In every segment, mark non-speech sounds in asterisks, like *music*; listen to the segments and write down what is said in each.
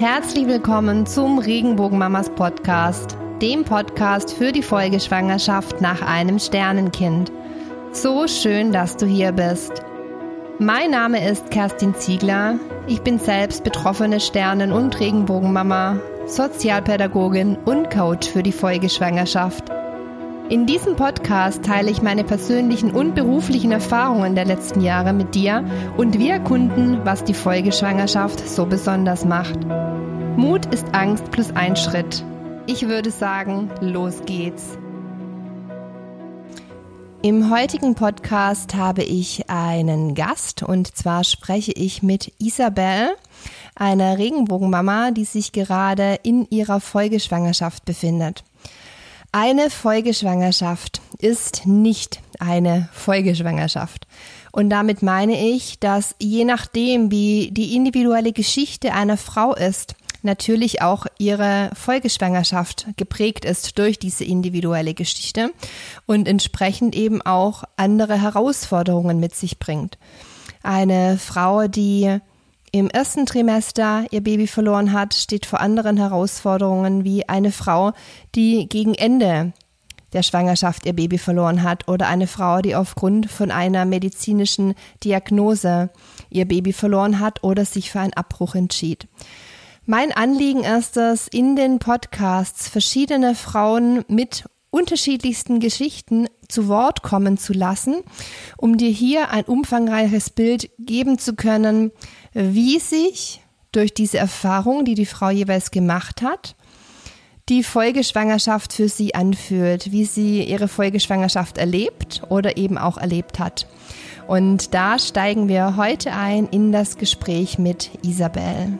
Herzlich willkommen zum Regenbogenmamas Podcast, dem Podcast für die Folgeschwangerschaft nach einem Sternenkind. So schön, dass du hier bist. Mein Name ist Kerstin Ziegler. Ich bin selbst betroffene Sternen- und Regenbogenmama, Sozialpädagogin und Coach für die Folgeschwangerschaft. In diesem Podcast teile ich meine persönlichen und beruflichen Erfahrungen der letzten Jahre mit dir und wir erkunden, was die Folgeschwangerschaft so besonders macht. Mut ist Angst plus ein Schritt. Ich würde sagen, los geht's. Im heutigen Podcast habe ich einen Gast und zwar spreche ich mit Isabel, einer Regenbogenmama, die sich gerade in ihrer Folgeschwangerschaft befindet. Eine Folgeschwangerschaft ist nicht eine Folgeschwangerschaft. Und damit meine ich, dass je nachdem, wie die individuelle Geschichte einer Frau ist, natürlich auch ihre Folgeschwangerschaft geprägt ist durch diese individuelle Geschichte und entsprechend eben auch andere Herausforderungen mit sich bringt. Eine Frau, die im ersten Trimester ihr Baby verloren hat, steht vor anderen Herausforderungen wie eine Frau, die gegen Ende der Schwangerschaft ihr Baby verloren hat oder eine Frau, die aufgrund von einer medizinischen Diagnose ihr Baby verloren hat oder sich für einen Abbruch entschied. Mein Anliegen ist es, in den Podcasts verschiedene Frauen mit unterschiedlichsten Geschichten zu Wort kommen zu lassen, um dir hier ein umfangreiches Bild geben zu können, wie sich durch diese Erfahrung, die die Frau jeweils gemacht hat, die Folgeschwangerschaft für sie anfühlt, wie sie ihre Folgeschwangerschaft erlebt oder eben auch erlebt hat. Und da steigen wir heute ein in das Gespräch mit Isabel.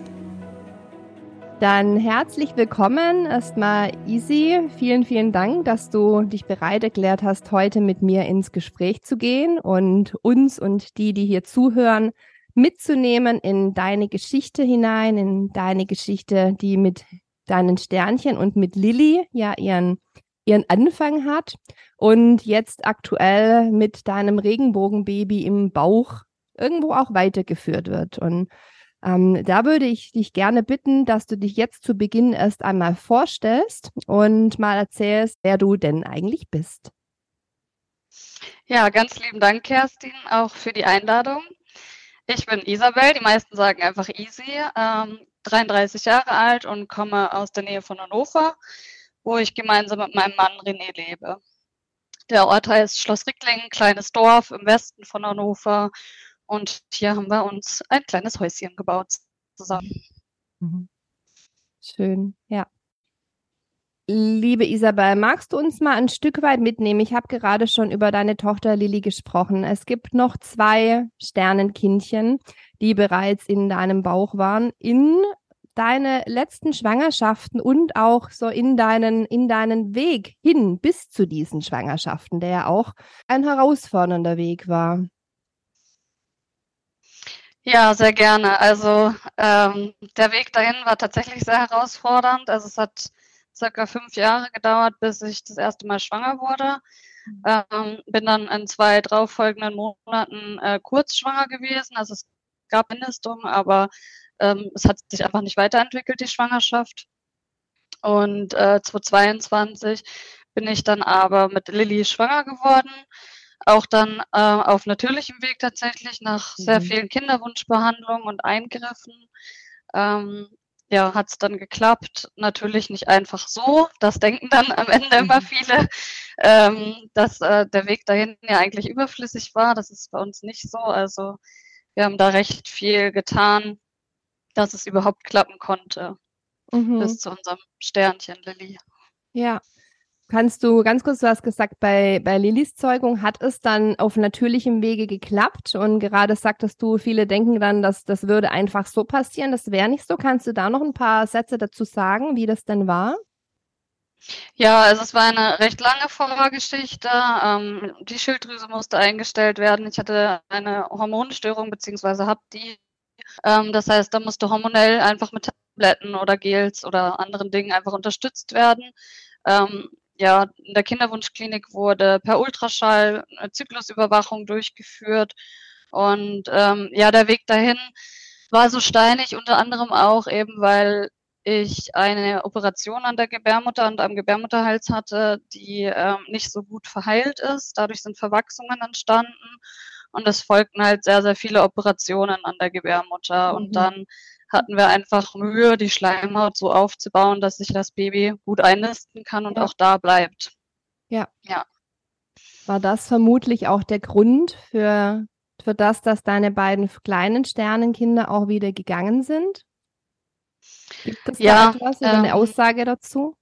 Dann herzlich willkommen erstmal Easy. Vielen, vielen Dank, dass du dich bereit erklärt hast, heute mit mir ins Gespräch zu gehen und uns und die, die hier zuhören, mitzunehmen in deine Geschichte hinein, in deine Geschichte, die mit deinen Sternchen und mit Lilly ja ihren, ihren Anfang hat und jetzt aktuell mit deinem Regenbogenbaby im Bauch irgendwo auch weitergeführt wird. Und ähm, da würde ich dich gerne bitten, dass du dich jetzt zu Beginn erst einmal vorstellst und mal erzählst, wer du denn eigentlich bist. Ja, ganz lieben Dank, Kerstin, auch für die Einladung. Ich bin Isabel, die meisten sagen einfach Easy, ähm, 33 Jahre alt und komme aus der Nähe von Hannover, wo ich gemeinsam mit meinem Mann René lebe. Der Ort heißt Schloss Ricklingen, kleines Dorf im Westen von Hannover. Und hier haben wir uns ein kleines Häuschen gebaut zusammen. Mhm. Schön, ja. Liebe Isabel, magst du uns mal ein Stück weit mitnehmen? Ich habe gerade schon über deine Tochter Lilly gesprochen. Es gibt noch zwei Sternenkindchen, die bereits in deinem Bauch waren. In deine letzten Schwangerschaften und auch so in deinen, in deinen Weg hin bis zu diesen Schwangerschaften, der ja auch ein herausfordernder Weg war. Ja, sehr gerne. Also ähm, der Weg dahin war tatsächlich sehr herausfordernd. Also es hat circa fünf Jahre gedauert, bis ich das erste Mal schwanger wurde. Ähm, bin dann in zwei folgenden Monaten äh, kurz schwanger gewesen. Also es gab Mindestung, aber ähm, es hat sich einfach nicht weiterentwickelt, die Schwangerschaft. Und äh, 2022 bin ich dann aber mit Lilly schwanger geworden. Auch dann äh, auf natürlichem Weg tatsächlich, nach sehr mhm. vielen Kinderwunschbehandlungen und Eingriffen. Ähm, ja, hat es dann geklappt. Natürlich nicht einfach so. Das denken dann am Ende immer mhm. viele, ähm, dass äh, der Weg dahin ja eigentlich überflüssig war. Das ist bei uns nicht so. Also wir haben da recht viel getan, dass es überhaupt klappen konnte. Mhm. Bis zu unserem Sternchen, Lilly. Ja, Kannst du ganz kurz, du hast gesagt, bei, bei Lillys Zeugung hat es dann auf natürlichem Wege geklappt und gerade sagtest du, viele denken dann, dass das würde einfach so passieren. Das wäre nicht so. Kannst du da noch ein paar Sätze dazu sagen, wie das denn war? Ja, also es war eine recht lange Vorgeschichte. Ähm, die Schilddrüse musste eingestellt werden. Ich hatte eine Hormonstörung beziehungsweise habe die. Ähm, das heißt, da musste hormonell einfach mit Tabletten oder Gels oder anderen Dingen einfach unterstützt werden. Ähm, ja, in der Kinderwunschklinik wurde per Ultraschall eine Zyklusüberwachung durchgeführt. Und ähm, ja, der Weg dahin war so steinig unter anderem auch eben, weil ich eine Operation an der Gebärmutter und am Gebärmutterhals hatte, die ähm, nicht so gut verheilt ist. Dadurch sind Verwachsungen entstanden und es folgten halt sehr, sehr viele Operationen an der Gebärmutter. Mhm. Und dann hatten wir einfach Mühe, die Schleimhaut so aufzubauen, dass sich das Baby gut einnisten kann und ja. auch da bleibt. Ja. Ja. War das vermutlich auch der Grund für, für das, dass deine beiden kleinen Sternenkinder auch wieder gegangen sind? Gibt es ja, da etwas oder ähm, eine Aussage dazu?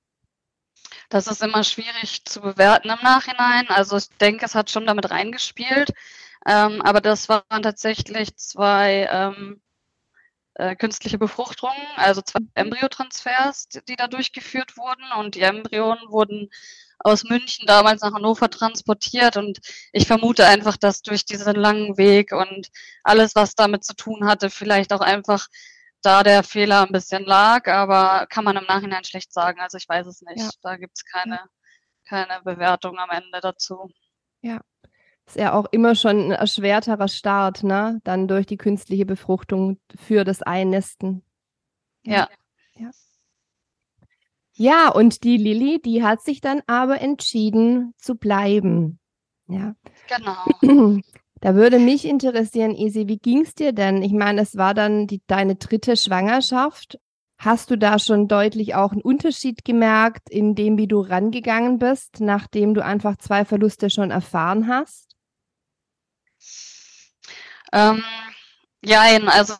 Das ist immer schwierig zu bewerten im Nachhinein. Also ich denke, es hat schon damit reingespielt. Ähm, aber das waren tatsächlich zwei ähm, äh, künstliche Befruchtungen, also zwei Embryotransfers, die, die da durchgeführt wurden. Und die Embryonen wurden aus München damals nach Hannover transportiert. Und ich vermute einfach, dass durch diesen langen Weg und alles, was damit zu tun hatte, vielleicht auch einfach da der Fehler ein bisschen lag, aber kann man im Nachhinein schlecht sagen. Also ich weiß es nicht. Ja. Da gibt es keine, keine Bewertung am Ende dazu. Ja. Ist ja auch immer schon ein erschwerterer Start, ne? Dann durch die künstliche Befruchtung für das Einnisten. Ja. Ja, ja und die Lilly, die hat sich dann aber entschieden zu bleiben. Ja. Genau. *clears throat* Da würde mich interessieren, Isi, wie ging es dir denn? Ich meine, es war dann die, deine dritte Schwangerschaft. Hast du da schon deutlich auch einen Unterschied gemerkt in dem, wie du rangegangen bist, nachdem du einfach zwei Verluste schon erfahren hast? Ähm, ja, also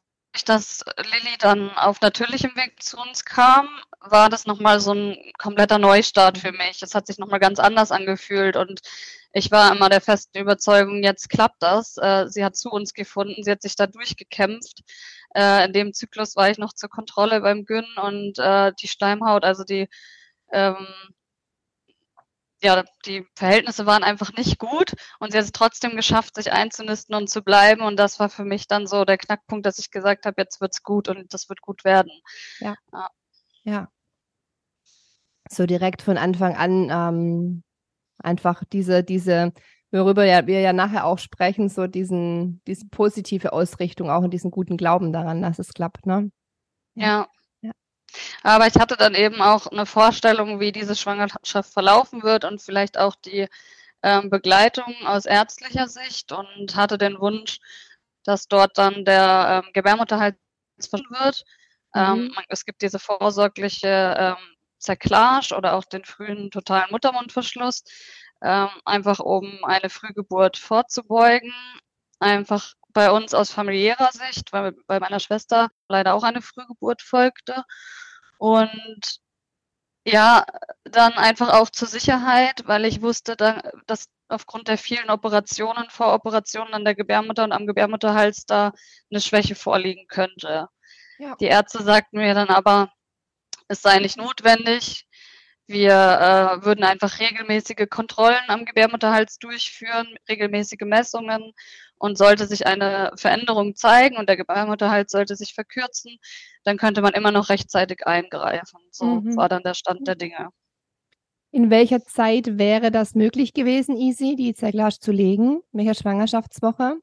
dass Lilly dann auf natürlichem Weg zu uns kam, war das nochmal so ein kompletter Neustart für mich. Es hat sich nochmal ganz anders angefühlt und ich war immer der festen Überzeugung, jetzt klappt das. Äh, sie hat zu uns gefunden, sie hat sich da durchgekämpft. Äh, in dem Zyklus war ich noch zur Kontrolle beim Gyn und äh, die Schleimhaut, also die, ähm, ja, die Verhältnisse waren einfach nicht gut und sie hat es trotzdem geschafft, sich einzunisten und zu bleiben. Und das war für mich dann so der Knackpunkt, dass ich gesagt habe, jetzt wird's gut und das wird gut werden. Ja. Ja. ja. So direkt von Anfang an ähm, einfach diese, diese, worüber ja, wir ja nachher auch sprechen, so diesen, diese positive Ausrichtung auch und diesen guten Glauben daran, dass es klappt, ne? Ja. ja. Aber ich hatte dann eben auch eine Vorstellung, wie diese Schwangerschaft verlaufen wird und vielleicht auch die ähm, Begleitung aus ärztlicher Sicht und hatte den Wunsch, dass dort dann der ähm, Gebärmutterhals wird. Ähm, mhm. Ähm, es gibt diese vorsorgliche ähm, Zerklage oder auch den frühen totalen Muttermundverschluss, ähm, einfach um eine Frühgeburt vorzubeugen. Einfach bei uns aus familiärer Sicht, weil bei meiner Schwester leider auch eine Frühgeburt folgte. Und ja, dann einfach auch zur Sicherheit, weil ich wusste, dass aufgrund der vielen Operationen, Voroperationen an der Gebärmutter und am Gebärmutterhals da eine Schwäche vorliegen könnte. Ja. Die Ärzte sagten mir dann aber, es sei nicht notwendig. Wir äh, würden einfach regelmäßige Kontrollen am Gebärmutterhals durchführen, regelmäßige Messungen und sollte sich eine Veränderung zeigen und der Gebärmutterhals sollte sich verkürzen, dann könnte man immer noch rechtzeitig eingreifen. So mhm. war dann der Stand der Dinge. In welcher Zeit wäre das möglich gewesen, Easy, die Zerglage zu legen? In welcher Schwangerschaftswoche?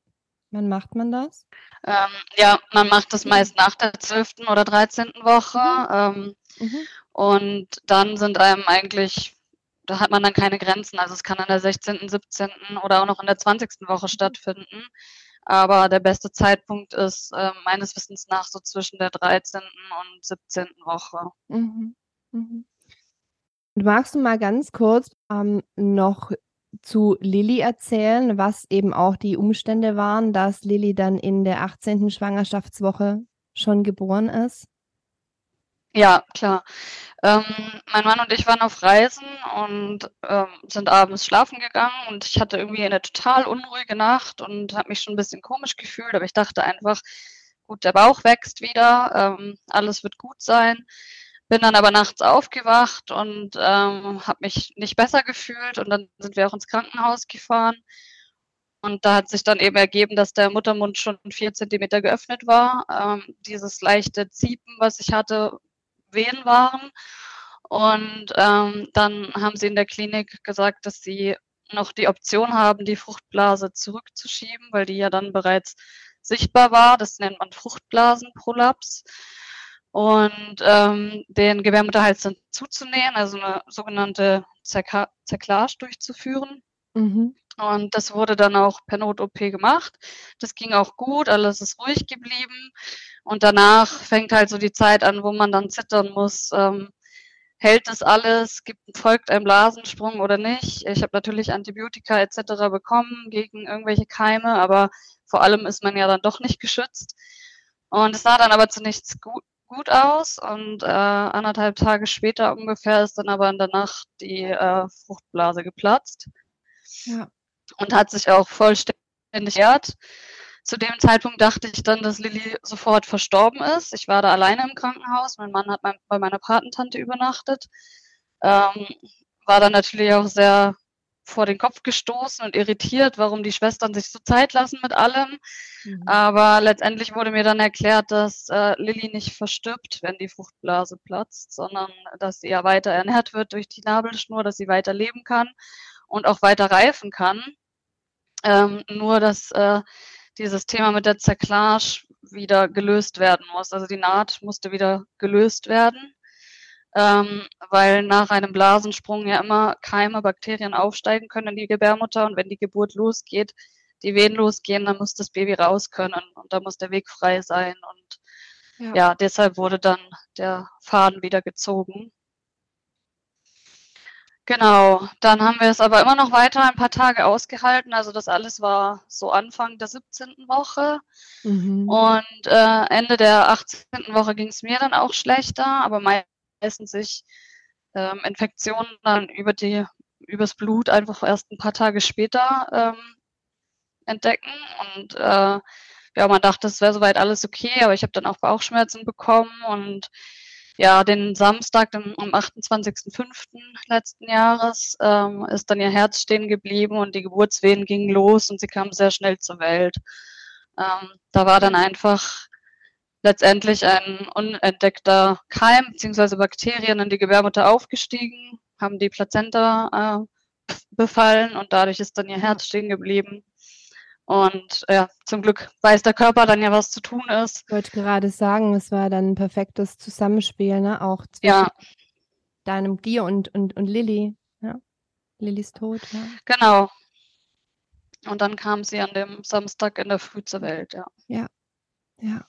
Wann macht man das? Ähm, ja, man macht das meist nach der 12. oder 13. Woche. Mhm. Ähm, mhm. Und dann sind einem eigentlich, da hat man dann keine Grenzen. Also es kann in der 16., 17. oder auch noch in der 20. Woche stattfinden. Aber der beste Zeitpunkt ist äh, meines Wissens nach so zwischen der 13. und 17. Woche. Mhm. Mhm. Magst du mal ganz kurz ähm, noch zu Lilly erzählen, was eben auch die Umstände waren, dass Lilly dann in der 18. Schwangerschaftswoche schon geboren ist? Ja, klar. Ähm, mein Mann und ich waren auf Reisen und ähm, sind abends schlafen gegangen und ich hatte irgendwie eine total unruhige Nacht und habe mich schon ein bisschen komisch gefühlt, aber ich dachte einfach, gut, der Bauch wächst wieder, ähm, alles wird gut sein. Bin dann aber nachts aufgewacht und ähm, habe mich nicht besser gefühlt und dann sind wir auch ins Krankenhaus gefahren. Und da hat sich dann eben ergeben, dass der Muttermund schon vier Zentimeter geöffnet war. Ähm, dieses leichte Ziepen, was ich hatte, Wehen waren. Und ähm, dann haben sie in der Klinik gesagt, dass sie noch die Option haben, die Fruchtblase zurückzuschieben, weil die ja dann bereits sichtbar war. Das nennt man Fruchtblasenprolaps. Und ähm, den Gebärmutterhals dann zuzunähen, also eine sogenannte Zerklage durchzuführen. Mhm. Und das wurde dann auch per Not-OP gemacht. Das ging auch gut, alles ist ruhig geblieben. Und danach fängt halt so die Zeit an, wo man dann zittern muss. Ähm, hält das alles? Gibt, folgt ein Blasensprung oder nicht? Ich habe natürlich Antibiotika etc. bekommen gegen irgendwelche Keime, aber vor allem ist man ja dann doch nicht geschützt. Und es sah dann aber zunächst gut, gut aus und äh, anderthalb Tage später ungefähr ist dann aber in der Nacht die äh, Fruchtblase geplatzt. Ja und hat sich auch vollständig ehrt. Zu dem Zeitpunkt dachte ich dann, dass Lilly sofort verstorben ist. Ich war da alleine im Krankenhaus. Mein Mann hat mein, bei meiner Patentante übernachtet. Ähm, war dann natürlich auch sehr vor den Kopf gestoßen und irritiert, warum die Schwestern sich so Zeit lassen mit allem. Mhm. Aber letztendlich wurde mir dann erklärt, dass äh, Lilly nicht verstirbt, wenn die Fruchtblase platzt, sondern dass sie ja weiter ernährt wird durch die Nabelschnur, dass sie weiter leben kann und auch weiter reifen kann. Ähm, nur, dass äh, dieses Thema mit der Zerklage wieder gelöst werden muss. Also die Naht musste wieder gelöst werden, ähm, weil nach einem Blasensprung ja immer Keime, Bakterien aufsteigen können in die Gebärmutter und wenn die Geburt losgeht, die Wehen losgehen, dann muss das Baby raus können und da muss der Weg frei sein und ja, ja deshalb wurde dann der Faden wieder gezogen. Genau, dann haben wir es aber immer noch weiter ein paar Tage ausgehalten. Also das alles war so Anfang der 17. Woche. Mhm. Und äh, Ende der 18. Woche ging es mir dann auch schlechter, aber meistens sich ähm, Infektionen dann über die übers Blut einfach erst ein paar Tage später ähm, entdecken. Und äh, ja, man dachte, es wäre soweit alles okay, aber ich habe dann auch Bauchschmerzen bekommen und ja, den Samstag, am 28.05. letzten Jahres, ähm, ist dann ihr Herz stehen geblieben und die Geburtswehen gingen los und sie kam sehr schnell zur Welt. Ähm, da war dann einfach letztendlich ein unentdeckter Keim bzw. Bakterien in die Gebärmutter aufgestiegen, haben die Plazenta äh, befallen und dadurch ist dann ihr Herz stehen geblieben. Und ja, zum Glück weiß der Körper dann ja, was zu tun ist. Ich wollte gerade sagen, es war dann ein perfektes Zusammenspiel, ne? Auch zwischen ja. deinem dir und, und, und Lilly. Ja. Lillys Tod, ja. Genau. Und dann kam sie an dem Samstag in der Früh zur Welt, ja. Ja. Ja.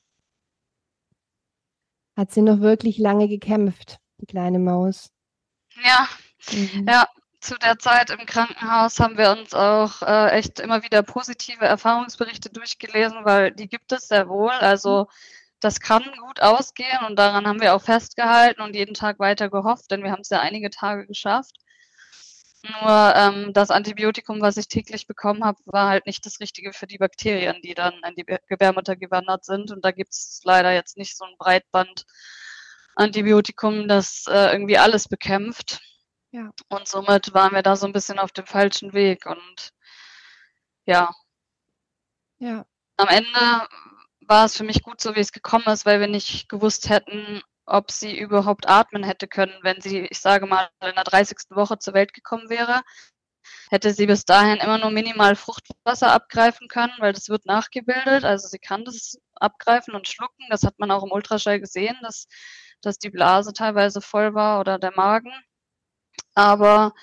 Hat sie noch wirklich lange gekämpft, die kleine Maus. Ja, mhm. ja, zu der Zeit im Krankenhaus haben wir uns auch äh, echt immer wieder positive Erfahrungsberichte durchgelesen, weil die gibt es sehr wohl. Also das kann gut ausgehen und daran haben wir auch festgehalten und jeden Tag weiter gehofft, denn wir haben es ja einige Tage geschafft. Nur ähm, das Antibiotikum, was ich täglich bekommen habe, war halt nicht das Richtige für die Bakterien, die dann in die Gebärmutter gewandert sind. Und da gibt es leider jetzt nicht so ein Breitband-Antibiotikum, das äh, irgendwie alles bekämpft. Ja. Und somit waren wir da so ein bisschen auf dem falschen Weg und ja. Ja. Am Ende war es für mich gut so, wie es gekommen ist, weil wir nicht gewusst hätten, ob sie überhaupt atmen hätte können, wenn sie, ich sage mal, in der 30. Woche zur Welt gekommen wäre. Hätte sie bis dahin immer nur minimal Fruchtwasser abgreifen können, weil das wird nachgebildet. Also sie kann das abgreifen und schlucken. Das hat man auch im Ultraschall gesehen, dass, dass die Blase teilweise voll war oder der Magen. Aber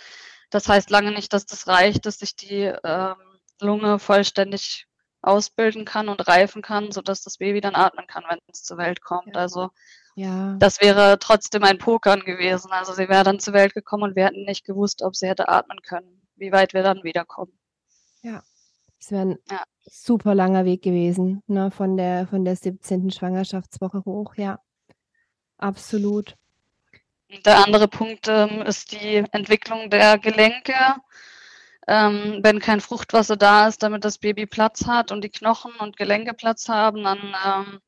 das heißt lange nicht, dass das reicht, dass sich die ähm, Lunge vollständig ausbilden kann und reifen kann, sodass das Baby dann atmen kann, wenn es zur Welt kommt. Ja. Also ja. das wäre trotzdem ein Pokern gewesen. Also sie wäre dann zur Welt gekommen und wir hätten nicht gewusst, ob sie hätte atmen können, wie weit wir dann wiederkommen. Ja. Es wäre ein ja. super langer Weg gewesen, ne, von der, von der 17. Schwangerschaftswoche hoch, ja. Absolut. Der andere Punkt ähm, ist die Entwicklung der Gelenke. Ähm, wenn kein Fruchtwasser da ist, damit das Baby Platz hat und die Knochen und Gelenke Platz haben, dann ähm,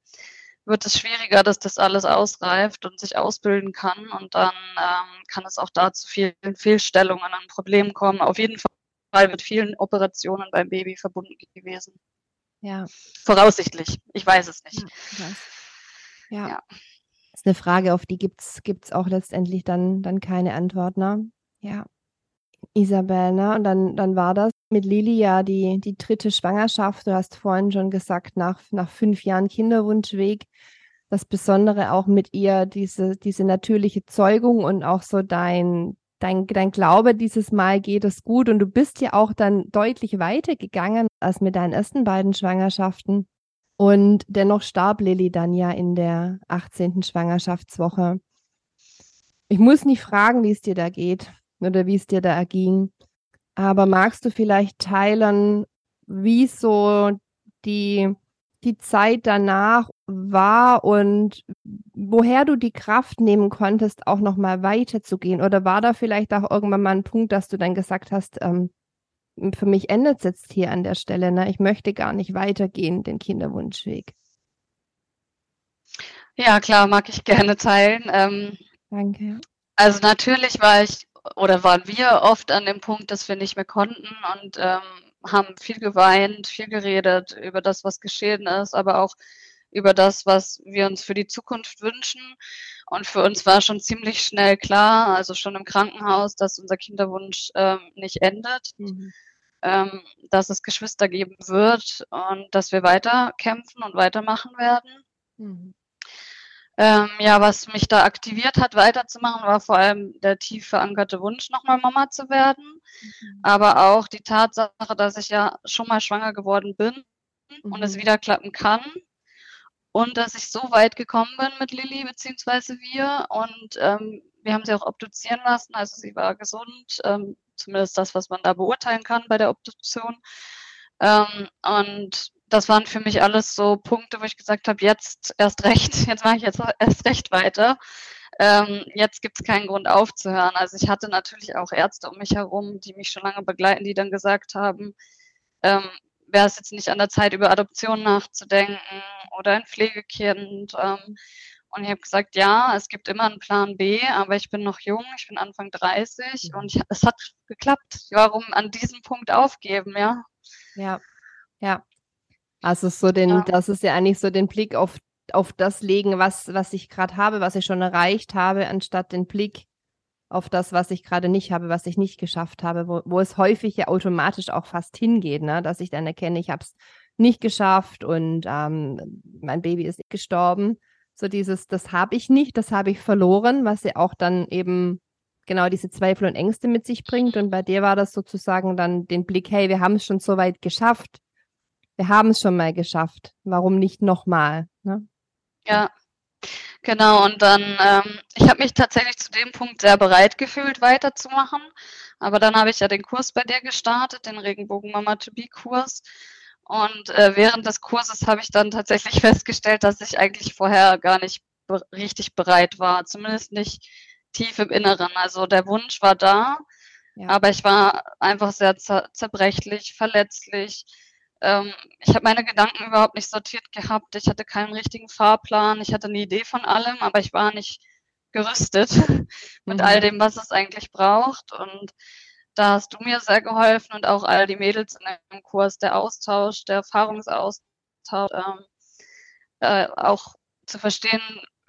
wird es schwieriger, dass das alles ausreift und sich ausbilden kann. Und dann ähm, kann es auch da zu vielen Fehlstellungen und Problemen kommen. Auf jeden Fall mit vielen Operationen beim Baby verbunden gewesen. Ja. Voraussichtlich. Ich weiß es nicht. Ja. ja. ja ist eine Frage, auf die gibt es auch letztendlich dann, dann keine Antwort, ne? Ja. Isabel, ne? Und dann, dann war das mit Lili ja die, die dritte Schwangerschaft. Du hast vorhin schon gesagt, nach, nach fünf Jahren Kinderwunschweg. Das Besondere auch mit ihr, diese, diese natürliche Zeugung und auch so dein, dein, dein Glaube, dieses Mal geht es gut. Und du bist ja auch dann deutlich weiter gegangen als mit deinen ersten beiden Schwangerschaften. Und dennoch starb Lilly dann ja in der 18. Schwangerschaftswoche. Ich muss nicht fragen, wie es dir da geht oder wie es dir da erging. Aber magst du vielleicht teilen, wie so die, die Zeit danach war und woher du die Kraft nehmen konntest, auch nochmal weiterzugehen? Oder war da vielleicht auch irgendwann mal ein Punkt, dass du dann gesagt hast, ähm, für mich endet es jetzt hier an der Stelle, ne? ich möchte gar nicht weitergehen, den Kinderwunschweg? Ja, klar, mag ich gerne teilen. Ähm, Danke. Also natürlich war ich oder waren wir oft an dem Punkt, dass wir nicht mehr konnten und ähm, haben viel geweint, viel geredet über das, was geschehen ist, aber auch über das, was wir uns für die Zukunft wünschen. Und für uns war schon ziemlich schnell klar, also schon im Krankenhaus, dass unser Kinderwunsch ähm, nicht endet, mhm. Ähm, dass es Geschwister geben wird und dass wir weiter kämpfen und weitermachen werden. Mhm. Ähm, ja, was mich da aktiviert hat, weiterzumachen, war vor allem der tief verankerte Wunsch, nochmal Mama zu werden. Mhm. Aber auch die Tatsache, dass ich ja schon mal schwanger geworden bin mhm. und es mhm. wieder klappen kann. Und dass ich so weit gekommen bin mit Lilly, beziehungsweise wir. Und ähm, wir haben sie auch obduzieren lassen. Also sie war gesund, ähm, zumindest das, was man da beurteilen kann bei der Obduktion. Ähm, und das waren für mich alles so Punkte, wo ich gesagt habe, jetzt erst recht, *laughs* jetzt mache ich jetzt erst recht weiter. Ähm, jetzt gibt es keinen Grund aufzuhören. Also ich hatte natürlich auch Ärzte um mich herum, die mich schon lange begleiten, die dann gesagt haben, ähm, wäre es jetzt nicht an der Zeit, über Adoption nachzudenken oder ein Pflegekind. Ähm, und ich habe gesagt, ja, es gibt immer einen Plan B, aber ich bin noch jung, ich bin Anfang 30 mhm. und ich, es hat geklappt. Warum an diesem Punkt aufgeben, ja? Ja, ja. Also so den, ja. das ist ja eigentlich so den Blick auf, auf das legen, was, was ich gerade habe, was ich schon erreicht habe, anstatt den Blick auf das, was ich gerade nicht habe, was ich nicht geschafft habe, wo, wo es häufig ja automatisch auch fast hingeht, ne? dass ich dann erkenne, ich habe es nicht geschafft und ähm, mein Baby ist gestorben. So dieses, das habe ich nicht, das habe ich verloren, was ja auch dann eben genau diese Zweifel und Ängste mit sich bringt. Und bei dir war das sozusagen dann den Blick, hey, wir haben es schon so weit geschafft wir haben es schon mal geschafft. Warum nicht nochmal? Ne? Ja, genau. Und dann, ähm, ich habe mich tatsächlich zu dem Punkt sehr bereit gefühlt, weiterzumachen. Aber dann habe ich ja den Kurs bei dir gestartet, den Regenbogen Und äh, während des Kurses habe ich dann tatsächlich *laughs* festgestellt, dass ich eigentlich vorher gar nicht be richtig bereit war, zumindest nicht tief im Inneren. Also der Wunsch war da, ja. aber ich war einfach sehr zer zerbrechlich, verletzlich ähm, ich habe meine Gedanken überhaupt nicht sortiert gehabt. Ich hatte keinen richtigen Fahrplan. Ich hatte eine Idee von allem, aber ich war nicht gerüstet *laughs* mit mhm. all dem, was es eigentlich braucht. Und da hast du mir sehr geholfen und auch all die Mädels in dem Kurs, der Austausch, der Erfahrungsaustausch, ähm, äh, auch zu verstehen,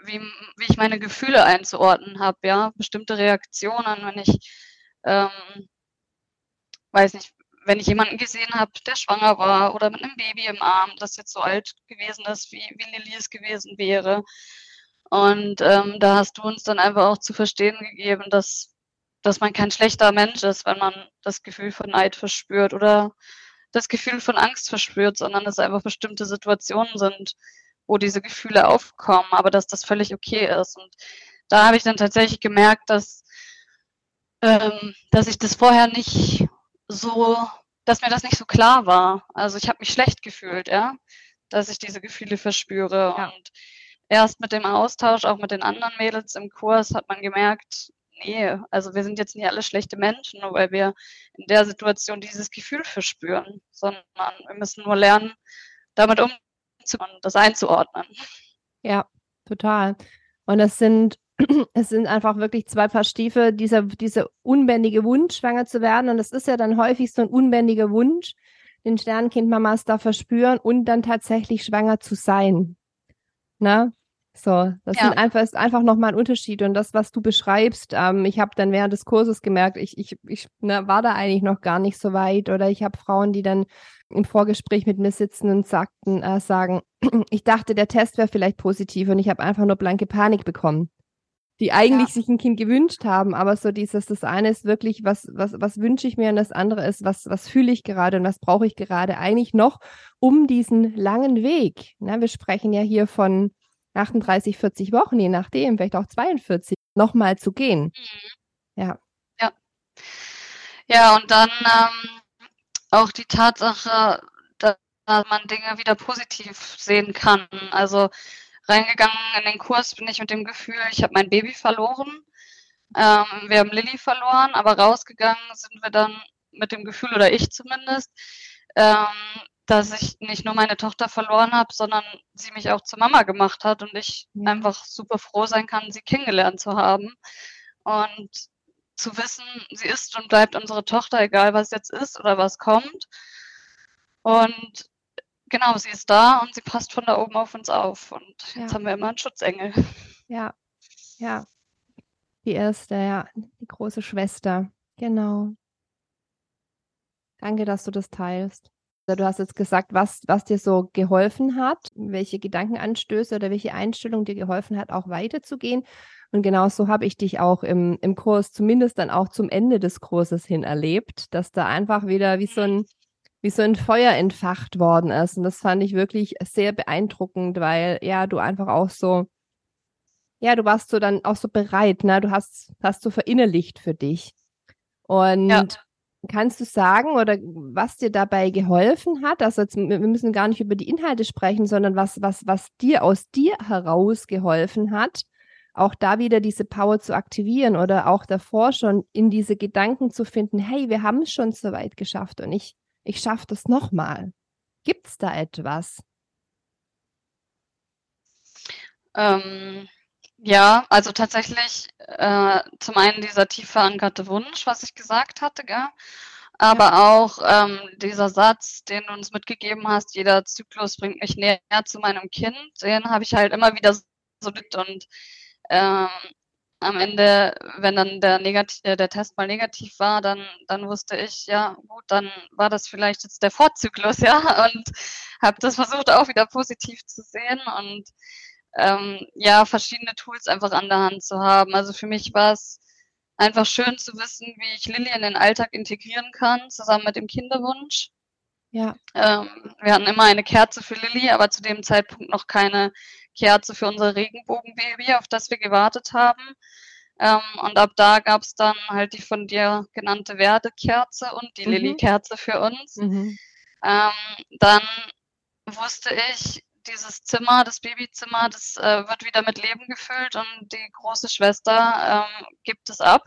wie, wie ich meine Gefühle einzuordnen habe, ja, bestimmte Reaktionen, wenn ich ähm, weiß nicht, wenn ich jemanden gesehen habe, der schwanger war oder mit einem Baby im Arm, das jetzt so alt gewesen ist, wie, wie Lilly es gewesen wäre. Und ähm, da hast du uns dann einfach auch zu verstehen gegeben, dass, dass man kein schlechter Mensch ist, wenn man das Gefühl von Neid verspürt oder das Gefühl von Angst verspürt, sondern es einfach bestimmte Situationen sind, wo diese Gefühle aufkommen, aber dass das völlig okay ist. Und da habe ich dann tatsächlich gemerkt, dass, ähm, dass ich das vorher nicht so, dass mir das nicht so klar war. Also ich habe mich schlecht gefühlt, ja, dass ich diese Gefühle verspüre. Ja. Und erst mit dem Austausch, auch mit den anderen Mädels im Kurs, hat man gemerkt, nee, also wir sind jetzt nicht alle schlechte Menschen, nur weil wir in der Situation dieses Gefühl verspüren, sondern wir müssen nur lernen, damit umzugehen und das einzuordnen. Ja, total. Und es sind *clears throat* es sind einfach wirklich zwei Paar Stiefel, dieser, dieser unbändige Wunsch, schwanger zu werden. Und es ist ja dann häufig so ein unbändiger Wunsch, den Sternkindmamas da verspüren und dann tatsächlich schwanger zu sein. Na? So, das ja. sind einfach, ist einfach nochmal ein Unterschied. Und das, was du beschreibst, ähm, ich habe dann während des Kurses gemerkt, ich, ich, ich ne, war da eigentlich noch gar nicht so weit. Oder ich habe Frauen, die dann im Vorgespräch mit mir sitzen und sagten, äh, sagen, *clears throat* ich dachte, der Test wäre vielleicht positiv und ich habe einfach nur blanke Panik bekommen. Die eigentlich ja. sich ein Kind gewünscht haben, aber so dieses, das eine ist wirklich, was, was, was wünsche ich mir und das andere ist, was, was fühle ich gerade und was brauche ich gerade eigentlich noch, um diesen langen Weg. Ne? Wir sprechen ja hier von 38, 40 Wochen, je nachdem, vielleicht auch 42, nochmal zu gehen. Mhm. Ja. Ja. Ja, und dann ähm, auch die Tatsache, dass man Dinge wieder positiv sehen kann. Also reingegangen in den Kurs bin ich mit dem Gefühl, ich habe mein Baby verloren. Ähm, wir haben Lilly verloren, aber rausgegangen sind wir dann mit dem Gefühl, oder ich zumindest, ähm, dass ich nicht nur meine Tochter verloren habe, sondern sie mich auch zur Mama gemacht hat und ich ja. einfach super froh sein kann, sie kennengelernt zu haben und zu wissen, sie ist und bleibt unsere Tochter, egal was jetzt ist oder was kommt. Und genau, sie ist da und sie passt von da oben auf uns auf. Und ja. jetzt haben wir immer einen Schutzengel. Ja, ja. Die erste, ja, die große Schwester. Genau. Danke, dass du das teilst. Du hast jetzt gesagt, was, was dir so geholfen hat, welche Gedankenanstöße oder welche Einstellung dir geholfen hat, auch weiterzugehen. Und genau so habe ich dich auch im, im Kurs, zumindest dann auch zum Ende des Kurses hin erlebt, dass da einfach wieder wie so ein, wie so ein Feuer entfacht worden ist. Und das fand ich wirklich sehr beeindruckend, weil ja, du einfach auch so, ja, du warst so dann auch so bereit, ne? Du hast, hast so verinnerlicht für dich. Und ja. Kannst du sagen oder was dir dabei geholfen hat? Also jetzt, wir müssen gar nicht über die Inhalte sprechen, sondern was, was, was dir aus dir heraus geholfen hat, auch da wieder diese Power zu aktivieren oder auch davor schon in diese Gedanken zu finden, hey, wir haben es schon so weit geschafft und ich, ich schaffe das nochmal. Gibt es da etwas? Ähm, ja, also tatsächlich äh, zum einen dieser tief verankerte Wunsch, was ich gesagt hatte, gell? aber ja. auch ähm, dieser Satz, den du uns mitgegeben hast, jeder Zyklus bringt mich näher zu meinem Kind, den habe ich halt immer wieder so mit und ähm, am Ende, wenn dann der, negativ, äh, der Test mal negativ war, dann, dann wusste ich, ja gut, dann war das vielleicht jetzt der Vorzyklus, *laughs* ja, und habe das versucht auch wieder positiv zu sehen und ähm, ja, verschiedene Tools einfach an der Hand zu haben. Also für mich war es einfach schön zu wissen, wie ich Lilly in den Alltag integrieren kann, zusammen mit dem Kinderwunsch. Ja. Ähm, wir hatten immer eine Kerze für Lilly, aber zu dem Zeitpunkt noch keine Kerze für unser Regenbogenbaby, auf das wir gewartet haben. Ähm, und ab da gab es dann halt die von dir genannte Werdekerze und die mhm. Lilly-Kerze für uns. Mhm. Ähm, dann wusste ich, dieses Zimmer, das Babyzimmer, das äh, wird wieder mit Leben gefüllt und die große Schwester ähm, gibt es ab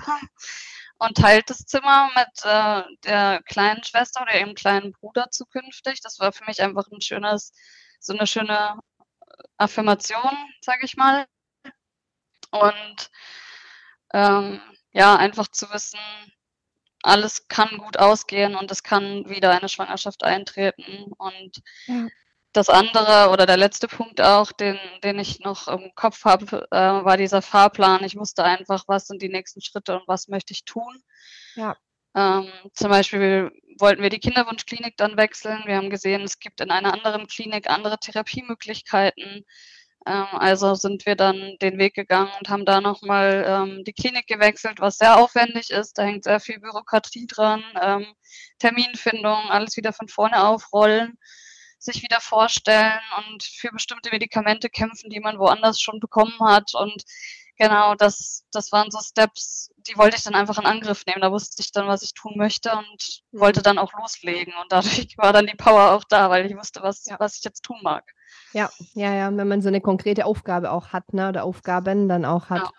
und teilt das Zimmer mit äh, der kleinen Schwester oder ihrem kleinen Bruder zukünftig. Das war für mich einfach ein schönes, so eine schöne Affirmation, sage ich mal. Und ähm, ja, einfach zu wissen, alles kann gut ausgehen und es kann wieder eine Schwangerschaft eintreten und ja das andere oder der letzte Punkt auch, den, den ich noch im Kopf habe, äh, war dieser Fahrplan. Ich wusste einfach, was sind die nächsten Schritte und was möchte ich tun. Ja. Ähm, zum Beispiel wollten wir die Kinderwunschklinik dann wechseln. Wir haben gesehen, es gibt in einer anderen Klinik andere Therapiemöglichkeiten. Ähm, also sind wir dann den Weg gegangen und haben da nochmal ähm, die Klinik gewechselt, was sehr aufwendig ist. Da hängt sehr viel Bürokratie dran, ähm, Terminfindung, alles wieder von vorne aufrollen sich wieder vorstellen und für bestimmte Medikamente kämpfen, die man woanders schon bekommen hat. Und genau, das, das waren so Steps, die wollte ich dann einfach in Angriff nehmen. Da wusste ich dann, was ich tun möchte und wollte dann auch loslegen. Und dadurch *laughs* war dann die Power auch da, weil ich wusste, was, ja. was ich jetzt tun mag. Ja, ja, ja, wenn man so eine konkrete Aufgabe auch hat, ne, oder Aufgaben dann auch hat. Ja.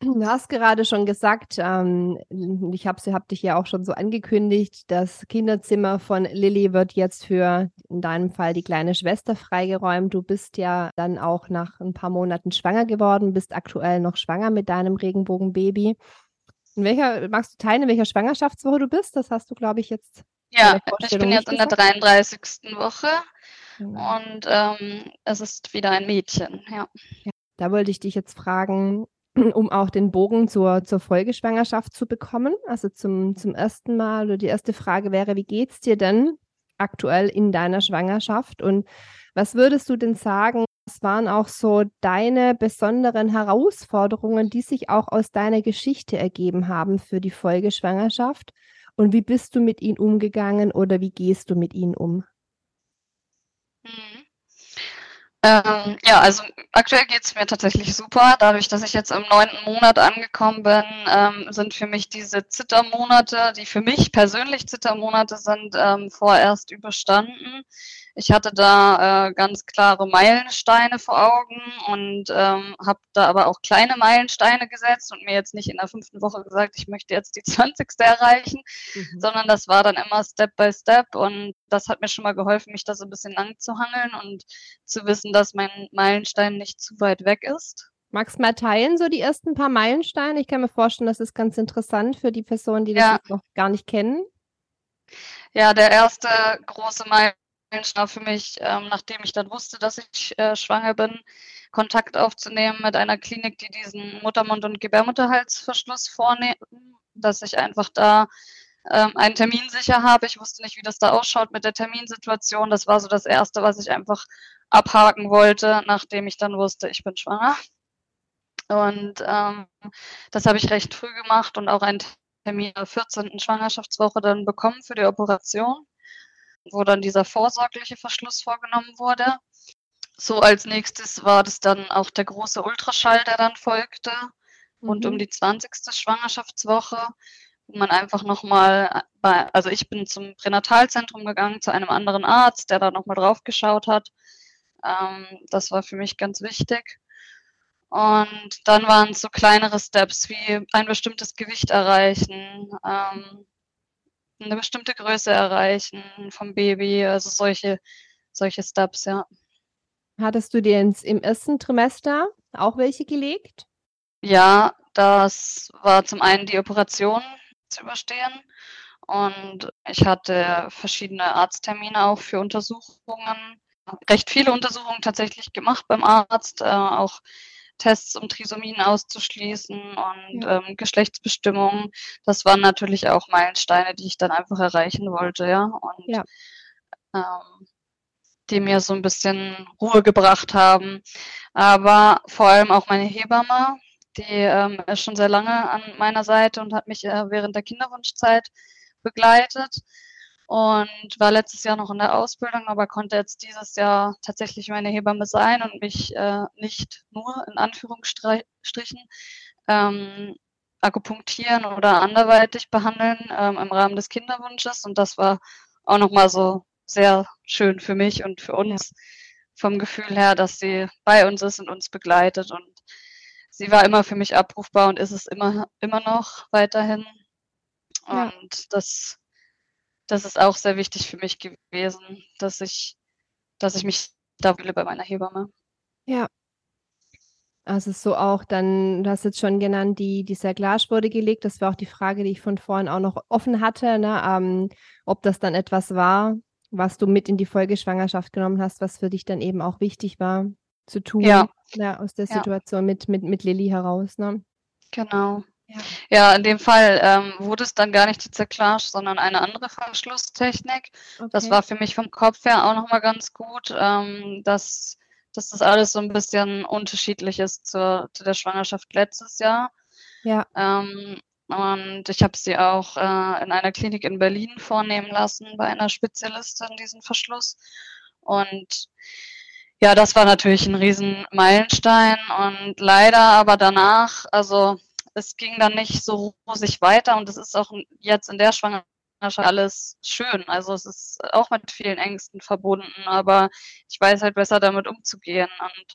Du hast gerade schon gesagt, ähm, ich habe hab dich ja auch schon so angekündigt, das Kinderzimmer von Lilly wird jetzt für in deinem Fall die kleine Schwester freigeräumt. Du bist ja dann auch nach ein paar Monaten schwanger geworden, bist aktuell noch schwanger mit deinem Regenbogenbaby. In welcher, magst du teilen, in welcher Schwangerschaftswoche du bist? Das hast du, glaube ich, jetzt. Ja, ich bin jetzt in der 33. Woche. Genau. Und ähm, es ist wieder ein Mädchen, ja. ja. Da wollte ich dich jetzt fragen, um auch den Bogen zur, zur Folgeschwangerschaft zu bekommen. Also zum, zum ersten Mal oder die erste Frage wäre, wie geht es dir denn aktuell in deiner Schwangerschaft und was würdest du denn sagen, was waren auch so deine besonderen Herausforderungen, die sich auch aus deiner Geschichte ergeben haben für die Folgeschwangerschaft? Und wie bist du mit ihnen umgegangen oder wie gehst du mit ihnen um? Mhm. Ähm, ja, also aktuell geht es mir tatsächlich super. Dadurch, dass ich jetzt im neunten Monat angekommen bin, ähm, sind für mich diese Zittermonate, die für mich persönlich Zittermonate sind, ähm, vorerst überstanden. Ich hatte da äh, ganz klare Meilensteine vor Augen und ähm, habe da aber auch kleine Meilensteine gesetzt und mir jetzt nicht in der fünften Woche gesagt, ich möchte jetzt die *laughs* 20. erreichen, mhm. sondern das war dann immer Step by Step und das hat mir schon mal geholfen, mich da so ein bisschen lang zu hangeln und zu wissen, dass mein Meilenstein nicht zu weit weg ist. Magst du mal teilen, so die ersten paar Meilensteine? Ich kann mir vorstellen, das ist ganz interessant für die Personen, die das ja. noch gar nicht kennen. Ja, der erste große Meilenstein war für mich, ähm, nachdem ich dann wusste, dass ich äh, schwanger bin, Kontakt aufzunehmen mit einer Klinik, die diesen Muttermund- und Gebärmutterhalsverschluss vornehmen, dass ich einfach da ähm, einen Termin sicher habe. Ich wusste nicht, wie das da ausschaut mit der Terminsituation. Das war so das Erste, was ich einfach abhaken wollte, nachdem ich dann wusste, ich bin schwanger. Und ähm, das habe ich recht früh gemacht und auch einen Termin in der 14. Schwangerschaftswoche dann bekommen für die Operation wo dann dieser vorsorgliche Verschluss vorgenommen wurde. So als nächstes war das dann auch der große Ultraschall, der dann folgte, mhm. rund um mhm. die 20. Schwangerschaftswoche, wo man einfach nochmal bei, also ich bin zum Pränatalzentrum gegangen, zu einem anderen Arzt, der da nochmal drauf geschaut hat. Ähm, das war für mich ganz wichtig. Und dann waren es so kleinere Steps wie ein bestimmtes Gewicht erreichen, ähm, eine bestimmte Größe erreichen vom Baby, also solche, solche Steps, ja. Hattest du dir ins, im ersten Trimester auch welche gelegt? Ja, das war zum einen die Operation zu überstehen und ich hatte verschiedene Arzttermine auch für Untersuchungen. Recht viele Untersuchungen tatsächlich gemacht beim Arzt, äh, auch Tests, um Trisomien auszuschließen und ja. ähm, Geschlechtsbestimmungen. Das waren natürlich auch Meilensteine, die ich dann einfach erreichen wollte, ja. Und ja. Ähm, die mir so ein bisschen Ruhe gebracht haben. Aber vor allem auch meine Hebamme, die ähm, ist schon sehr lange an meiner Seite und hat mich äh, während der Kinderwunschzeit begleitet und war letztes Jahr noch in der Ausbildung, aber konnte jetzt dieses Jahr tatsächlich meine Hebamme sein und mich äh, nicht nur in Anführungsstrichen ähm, akupunktieren oder anderweitig behandeln ähm, im Rahmen des Kinderwunsches. Und das war auch nochmal so sehr schön für mich und für uns vom Gefühl her, dass sie bei uns ist und uns begleitet. Und sie war immer für mich abrufbar und ist es immer, immer noch weiterhin. Und ja. das das ist auch sehr wichtig für mich gewesen, dass ich, dass ich mich da fühle bei meiner Hebamme. Ja. Also so auch dann, du hast jetzt schon genannt, die, die Serglage wurde gelegt. Das war auch die Frage, die ich von vorhin auch noch offen hatte, ne? ähm, ob das dann etwas war, was du mit in die Folgeschwangerschaft genommen hast, was für dich dann eben auch wichtig war zu tun. Ja. ja aus der Situation ja. mit, mit, mit Lilly heraus. Ne? Genau. Ja. ja, in dem Fall ähm, wurde es dann gar nicht die Zerklage, sondern eine andere Verschlusstechnik. Okay. Das war für mich vom Kopf her auch nochmal ganz gut, ähm, dass, dass das alles so ein bisschen unterschiedlich ist zur, zu der Schwangerschaft letztes Jahr. Ja. Ähm, und ich habe sie auch äh, in einer Klinik in Berlin vornehmen lassen, bei einer Spezialistin, diesen Verschluss. Und ja, das war natürlich ein riesen Meilenstein und leider aber danach, also es ging dann nicht so rosig weiter und es ist auch jetzt in der Schwangerschaft alles schön. Also es ist auch mit vielen Ängsten verbunden, aber ich weiß halt besser damit umzugehen und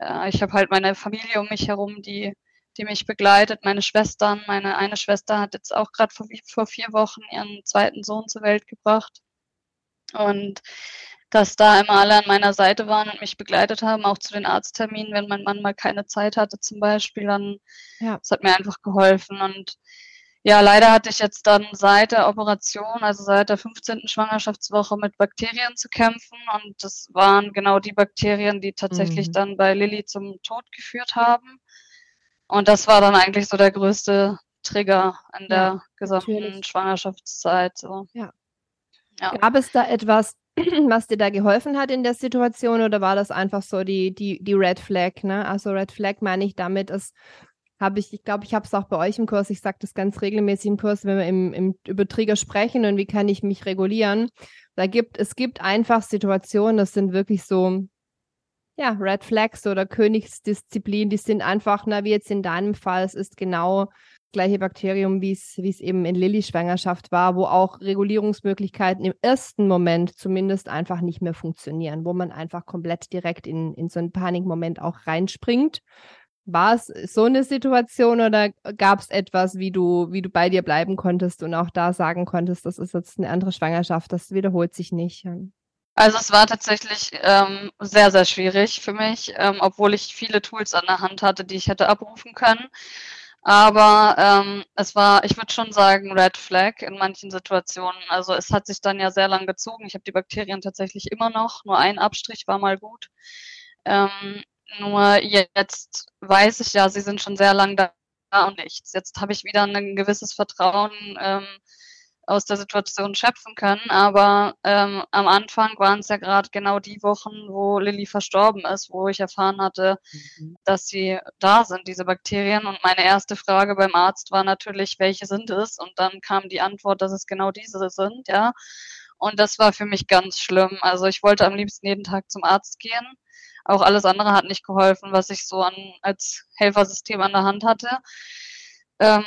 äh, ich habe halt meine Familie um mich herum, die die mich begleitet, meine Schwestern. Meine eine Schwester hat jetzt auch gerade vor, vor vier Wochen ihren zweiten Sohn zur Welt gebracht. Und dass da immer alle an meiner Seite waren und mich begleitet haben, auch zu den Arztterminen, wenn mein Mann mal keine Zeit hatte zum Beispiel, dann ja. das hat mir einfach geholfen und ja, leider hatte ich jetzt dann seit der Operation, also seit der 15. Schwangerschaftswoche mit Bakterien zu kämpfen. Und das waren genau die Bakterien, die tatsächlich mhm. dann bei Lilly zum Tod geführt haben. Und das war dann eigentlich so der größte Trigger in der ja, gesamten natürlich. Schwangerschaftszeit. So. Ja. ja. Gab es da etwas, *clears throat* was dir da geholfen hat in der Situation oder war das einfach so die, die, die Red Flag? Ne? Also Red Flag meine ich damit, ist habe ich, ich glaube, ich habe es auch bei euch im Kurs, ich sage das ganz regelmäßig im Kurs, wenn wir im, im, über Trigger sprechen und wie kann ich mich regulieren. Da gibt, es gibt einfach Situationen, das sind wirklich so, ja, Red Flags oder Königsdisziplin, die sind einfach, na, wie jetzt in deinem Fall, es ist genau gleiche Bakterium, wie es, eben in Lillys Schwangerschaft war, wo auch Regulierungsmöglichkeiten im ersten Moment zumindest einfach nicht mehr funktionieren, wo man einfach komplett direkt in, in so einen Panikmoment auch reinspringt war es so eine Situation oder gab es etwas, wie du, wie du bei dir bleiben konntest und auch da sagen konntest, das ist jetzt eine andere Schwangerschaft, das wiederholt sich nicht? Also es war tatsächlich ähm, sehr, sehr schwierig für mich, ähm, obwohl ich viele Tools an der Hand hatte, die ich hätte abrufen können. Aber ähm, es war, ich würde schon sagen, Red Flag in manchen Situationen. Also es hat sich dann ja sehr lang gezogen. Ich habe die Bakterien tatsächlich immer noch. Nur ein Abstrich war mal gut. Ähm, nur jetzt weiß ich ja, sie sind schon sehr lange da und nichts. Jetzt habe ich wieder ein gewisses Vertrauen ähm, aus der Situation schöpfen können. Aber ähm, am Anfang waren es ja gerade genau die Wochen, wo Lilly verstorben ist, wo ich erfahren hatte, mhm. dass sie da sind, diese Bakterien. Und meine erste Frage beim Arzt war natürlich, welche sind es? Und dann kam die Antwort, dass es genau diese sind, ja. Und das war für mich ganz schlimm. Also ich wollte am liebsten jeden Tag zum Arzt gehen auch alles andere hat nicht geholfen, was ich so an, als Helfersystem an der Hand hatte. Ähm,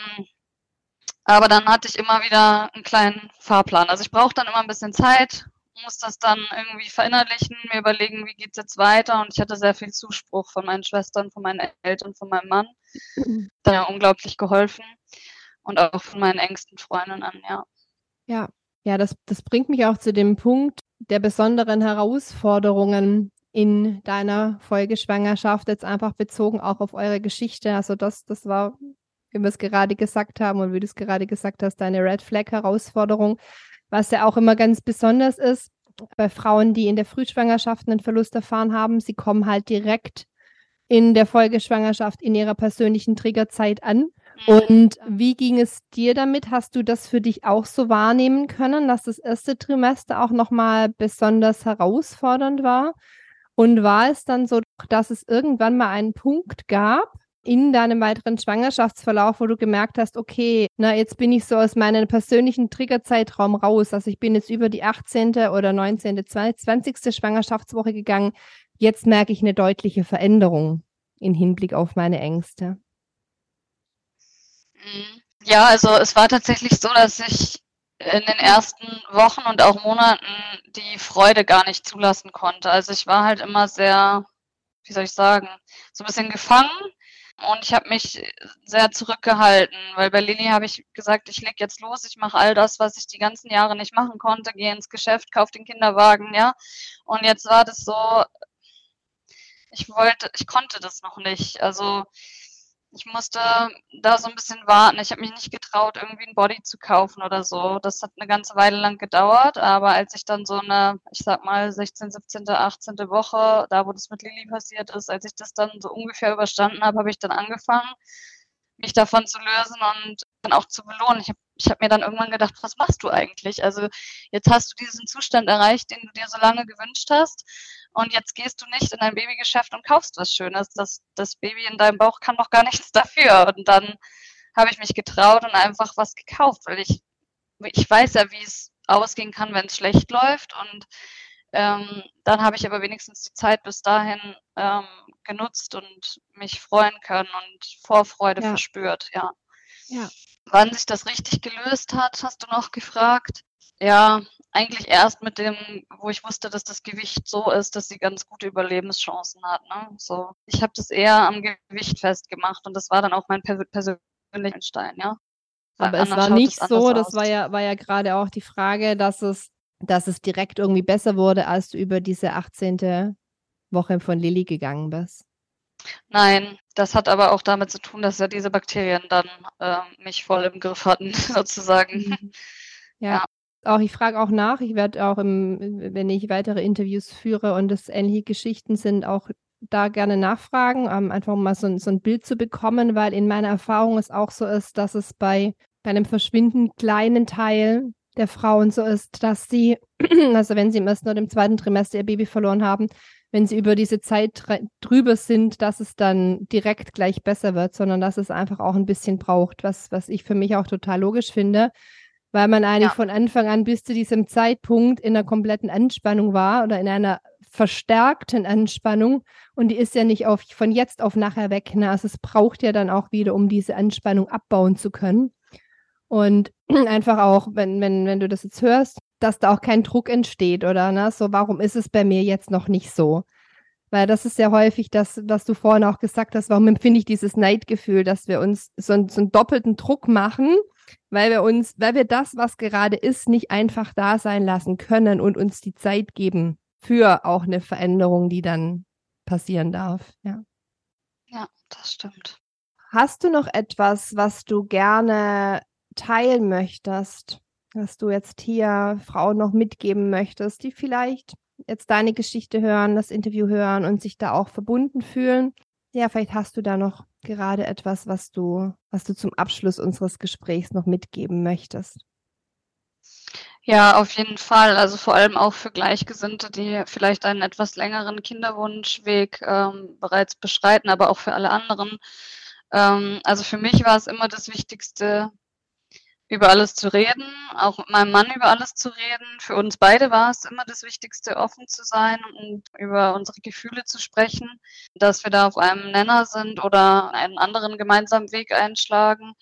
aber dann hatte ich immer wieder einen kleinen Fahrplan. Also ich brauche dann immer ein bisschen Zeit, muss das dann irgendwie verinnerlichen, mir überlegen, wie geht es jetzt weiter. Und ich hatte sehr viel Zuspruch von meinen Schwestern, von meinen Eltern, von meinem Mann. Das hat mir unglaublich geholfen. Und auch von meinen engsten Freundinnen, ja. Ja, ja, das, das bringt mich auch zu dem Punkt der besonderen Herausforderungen, in deiner Folgeschwangerschaft jetzt einfach bezogen auch auf eure Geschichte? Also das, das war, wie wir es gerade gesagt haben und wie du es gerade gesagt hast, deine Red Flag Herausforderung, was ja auch immer ganz besonders ist bei Frauen, die in der Frühschwangerschaft einen Verlust erfahren haben. Sie kommen halt direkt in der Folgeschwangerschaft in ihrer persönlichen Triggerzeit an. Mhm. Und wie ging es dir damit? Hast du das für dich auch so wahrnehmen können, dass das erste Trimester auch nochmal besonders herausfordernd war? Und war es dann so, dass es irgendwann mal einen Punkt gab in deinem weiteren Schwangerschaftsverlauf, wo du gemerkt hast, okay, na, jetzt bin ich so aus meinem persönlichen Triggerzeitraum raus. Also ich bin jetzt über die 18. oder 19., 20. Schwangerschaftswoche gegangen. Jetzt merke ich eine deutliche Veränderung im Hinblick auf meine Ängste. Ja, also es war tatsächlich so, dass ich in den ersten Wochen und auch Monaten die Freude gar nicht zulassen konnte. Also ich war halt immer sehr, wie soll ich sagen, so ein bisschen gefangen und ich habe mich sehr zurückgehalten, weil bei Lilly habe ich gesagt, ich leg jetzt los, ich mache all das, was ich die ganzen Jahre nicht machen konnte, gehe ins Geschäft, kaufe den Kinderwagen, ja. Und jetzt war das so, ich wollte, ich konnte das noch nicht. Also ich musste da so ein bisschen warten. Ich habe mich nicht getraut, irgendwie ein Body zu kaufen oder so. Das hat eine ganze Weile lang gedauert, aber als ich dann so eine, ich sag mal, 16., 17., 18. Woche, da wo das mit Lilly passiert ist, als ich das dann so ungefähr überstanden habe, habe ich dann angefangen, mich davon zu lösen und dann auch zu belohnen. Ich habe ich hab mir dann irgendwann gedacht, was machst du eigentlich? Also jetzt hast du diesen Zustand erreicht, den du dir so lange gewünscht hast und jetzt gehst du nicht in ein Babygeschäft und kaufst was Schönes. Das, das Baby in deinem Bauch kann doch gar nichts *laughs* dafür. Und dann habe ich mich getraut und einfach was gekauft, weil ich, ich weiß ja, wie es ausgehen kann, wenn es schlecht läuft. Und ähm, dann habe ich aber wenigstens die Zeit bis dahin ähm, genutzt und mich freuen können und Vorfreude ja. verspürt, ja. ja. Wann sich das richtig gelöst hat, hast du noch gefragt. Ja, eigentlich erst mit dem, wo ich wusste, dass das Gewicht so ist, dass sie ganz gute Überlebenschancen hat. Ne? So, ich habe das eher am Gewicht festgemacht und das war dann auch mein persönlicher Stein, ja. Aber es war nicht so, das war ja, war ja gerade auch die Frage, dass es, dass es direkt irgendwie besser wurde, als du über diese 18. Woche von Lilly gegangen bist. Nein, das hat aber auch damit zu tun, dass ja diese Bakterien dann äh, mich voll im Griff hatten, *laughs* sozusagen. Mhm. *laughs* Ja. ja. Auch ich frage auch nach. Ich werde auch, im, wenn ich weitere Interviews führe und es ähnliche Geschichten sind, auch da gerne nachfragen, ähm, einfach um mal so, so, ein Bild zu bekommen, weil in meiner Erfahrung es auch so ist, dass es bei, bei einem verschwindend kleinen Teil der Frauen so ist, dass sie, *clears throat* also wenn sie im ersten oder im zweiten Trimester ihr Baby verloren haben, wenn sie über diese Zeit drüber sind, dass es dann direkt gleich besser wird, sondern dass es einfach auch ein bisschen braucht, was, was ich für mich auch total logisch finde, weil man eigentlich ja. von Anfang an bis zu diesem Zeitpunkt in einer kompletten Anspannung war oder in einer verstärkten Anspannung und die ist ja nicht auf, von jetzt auf nachher weg. Ne? Also es braucht ja dann auch wieder, um diese Anspannung abbauen zu können. Und *clears throat* einfach auch, wenn, wenn, wenn du das jetzt hörst, dass da auch kein Druck entsteht, oder? Ne? So, warum ist es bei mir jetzt noch nicht so? Weil das ist ja häufig das, was du vorhin auch gesagt hast, warum empfinde ich dieses Neidgefühl, dass wir uns so, so einen doppelten Druck machen, weil wir uns, weil wir das, was gerade ist, nicht einfach da sein lassen können und uns die Zeit geben für auch eine Veränderung, die dann passieren darf. Ja, ja das stimmt. Hast du noch etwas, was du gerne teilen möchtest, was du jetzt hier Frauen noch mitgeben möchtest, die vielleicht jetzt deine Geschichte hören, das Interview hören und sich da auch verbunden fühlen? Ja, vielleicht hast du da noch gerade etwas, was du, was du zum Abschluss unseres Gesprächs noch mitgeben möchtest. Ja, auf jeden Fall. Also vor allem auch für Gleichgesinnte, die vielleicht einen etwas längeren Kinderwunschweg ähm, bereits beschreiten, aber auch für alle anderen. Ähm, also für mich war es immer das Wichtigste, über alles zu reden, auch mit meinem Mann über alles zu reden. Für uns beide war es immer das Wichtigste, offen zu sein und über unsere Gefühle zu sprechen, dass wir da auf einem Nenner sind oder einen anderen gemeinsamen Weg einschlagen.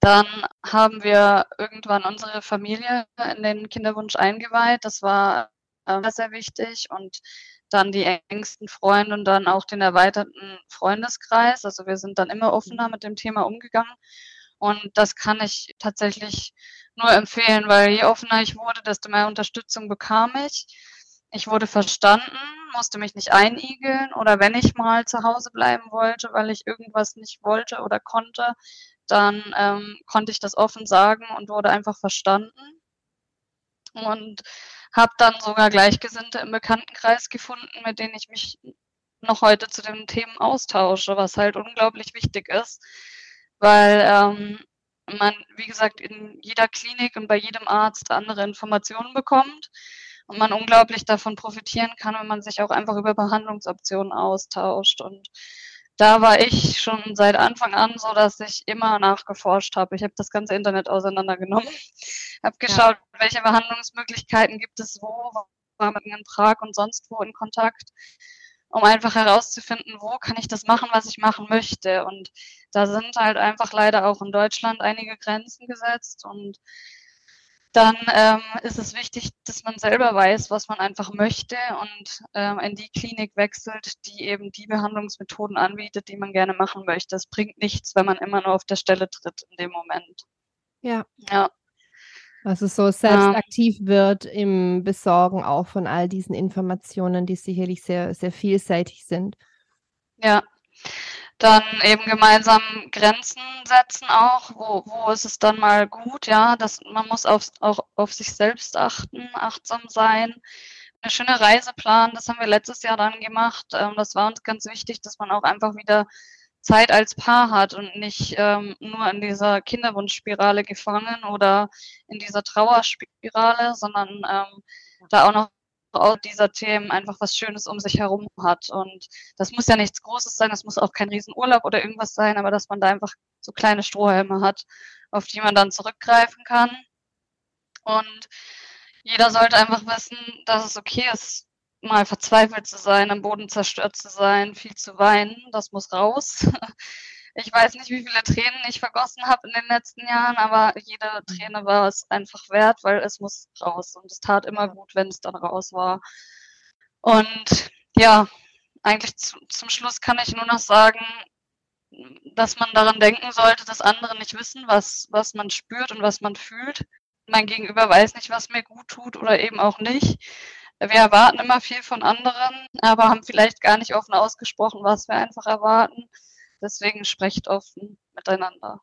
Dann haben wir irgendwann unsere Familie in den Kinderwunsch eingeweiht. Das war äh, sehr wichtig und dann die engsten Freunde und dann auch den erweiterten Freundeskreis. Also wir sind dann immer offener mit dem Thema umgegangen. Und das kann ich tatsächlich nur empfehlen, weil je offener ich wurde, desto mehr Unterstützung bekam ich. Ich wurde verstanden, musste mich nicht einigeln oder wenn ich mal zu Hause bleiben wollte, weil ich irgendwas nicht wollte oder konnte, dann ähm, konnte ich das offen sagen und wurde einfach verstanden. Und habe dann sogar Gleichgesinnte im Bekanntenkreis gefunden, mit denen ich mich noch heute zu den Themen austausche, was halt unglaublich wichtig ist, weil ähm, man, wie gesagt, in jeder Klinik und bei jedem Arzt andere Informationen bekommt und man unglaublich davon profitieren kann, wenn man sich auch einfach über Behandlungsoptionen austauscht. Und da war ich schon seit Anfang an so, dass ich immer nachgeforscht habe. Ich habe das ganze Internet auseinandergenommen, *laughs* habe geschaut, ja. welche Behandlungsmöglichkeiten gibt es wo, war mit in Prag und sonst wo in Kontakt, um einfach herauszufinden, wo kann ich das machen, was ich machen möchte. Und da sind halt einfach leider auch in Deutschland einige Grenzen gesetzt und dann ähm, ist es wichtig, dass man selber weiß, was man einfach möchte und ähm, in die Klinik wechselt, die eben die Behandlungsmethoden anbietet, die man gerne machen möchte. Es bringt nichts, wenn man immer nur auf der Stelle tritt in dem Moment. Ja. Ja. Also so selbst aktiv wird im Besorgen auch von all diesen Informationen, die sicherlich sehr, sehr vielseitig sind. Ja. Dann eben gemeinsam Grenzen setzen auch, wo, wo ist es dann mal gut, ja, dass man muss auf, auch auf sich selbst achten, achtsam sein, eine schöne Reise planen, das haben wir letztes Jahr dann gemacht, ähm, das war uns ganz wichtig, dass man auch einfach wieder Zeit als Paar hat und nicht ähm, nur in dieser Kinderwunschspirale gefangen oder in dieser Trauerspirale, sondern ähm, da auch noch Frau dieser Themen einfach was Schönes um sich herum hat. Und das muss ja nichts Großes sein, das muss auch kein Riesenurlaub oder irgendwas sein, aber dass man da einfach so kleine Strohhalme hat, auf die man dann zurückgreifen kann. Und jeder sollte einfach wissen, dass es okay ist, mal verzweifelt zu sein, am Boden zerstört zu sein, viel zu weinen. Das muss raus. *laughs* Ich weiß nicht, wie viele Tränen ich vergossen habe in den letzten Jahren, aber jede mhm. Träne war es einfach wert, weil es muss raus. Und es tat immer gut, wenn es dann raus war. Und ja, eigentlich zu, zum Schluss kann ich nur noch sagen, dass man daran denken sollte, dass andere nicht wissen, was, was man spürt und was man fühlt. Mein Gegenüber weiß nicht, was mir gut tut oder eben auch nicht. Wir erwarten immer viel von anderen, aber haben vielleicht gar nicht offen ausgesprochen, was wir einfach erwarten. Deswegen sprecht offen miteinander.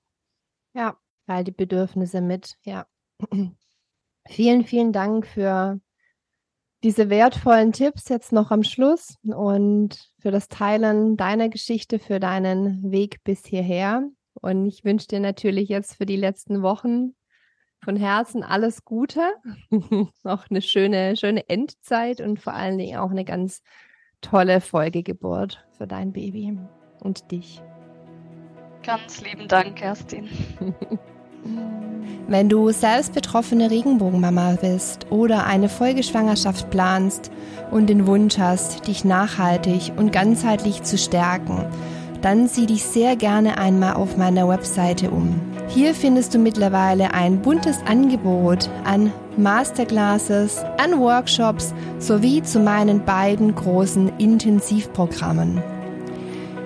Ja, weil die Bedürfnisse mit, ja. *clears throat* vielen, vielen Dank für diese wertvollen Tipps jetzt noch am Schluss und für das Teilen deiner Geschichte, für deinen Weg bis hierher. Und ich wünsche dir natürlich jetzt für die letzten Wochen von Herzen alles Gute, *laughs* noch eine schöne, schöne Endzeit und vor allen Dingen auch eine ganz tolle Folgegeburt für dein Baby und dich. Ganz lieben Dank, Kerstin. *laughs* Wenn du selbst betroffene Regenbogenmama bist oder eine Folgeschwangerschaft planst und den Wunsch hast, dich nachhaltig und ganzheitlich zu stärken, dann sieh dich sehr gerne einmal auf meiner Webseite um. Hier findest du mittlerweile ein buntes Angebot an Masterclasses, an Workshops sowie zu meinen beiden großen Intensivprogrammen.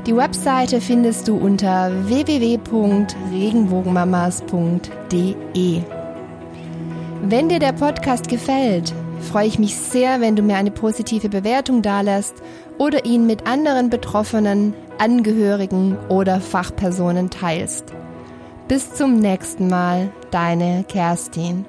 Die Webseite findest du unter www.regenbogenmamas.de. Wenn dir der Podcast gefällt, freue ich mich sehr, wenn du mir eine positive Bewertung dalässt oder ihn mit anderen Betroffenen, Angehörigen oder Fachpersonen teilst. Bis zum nächsten Mal, deine Kerstin.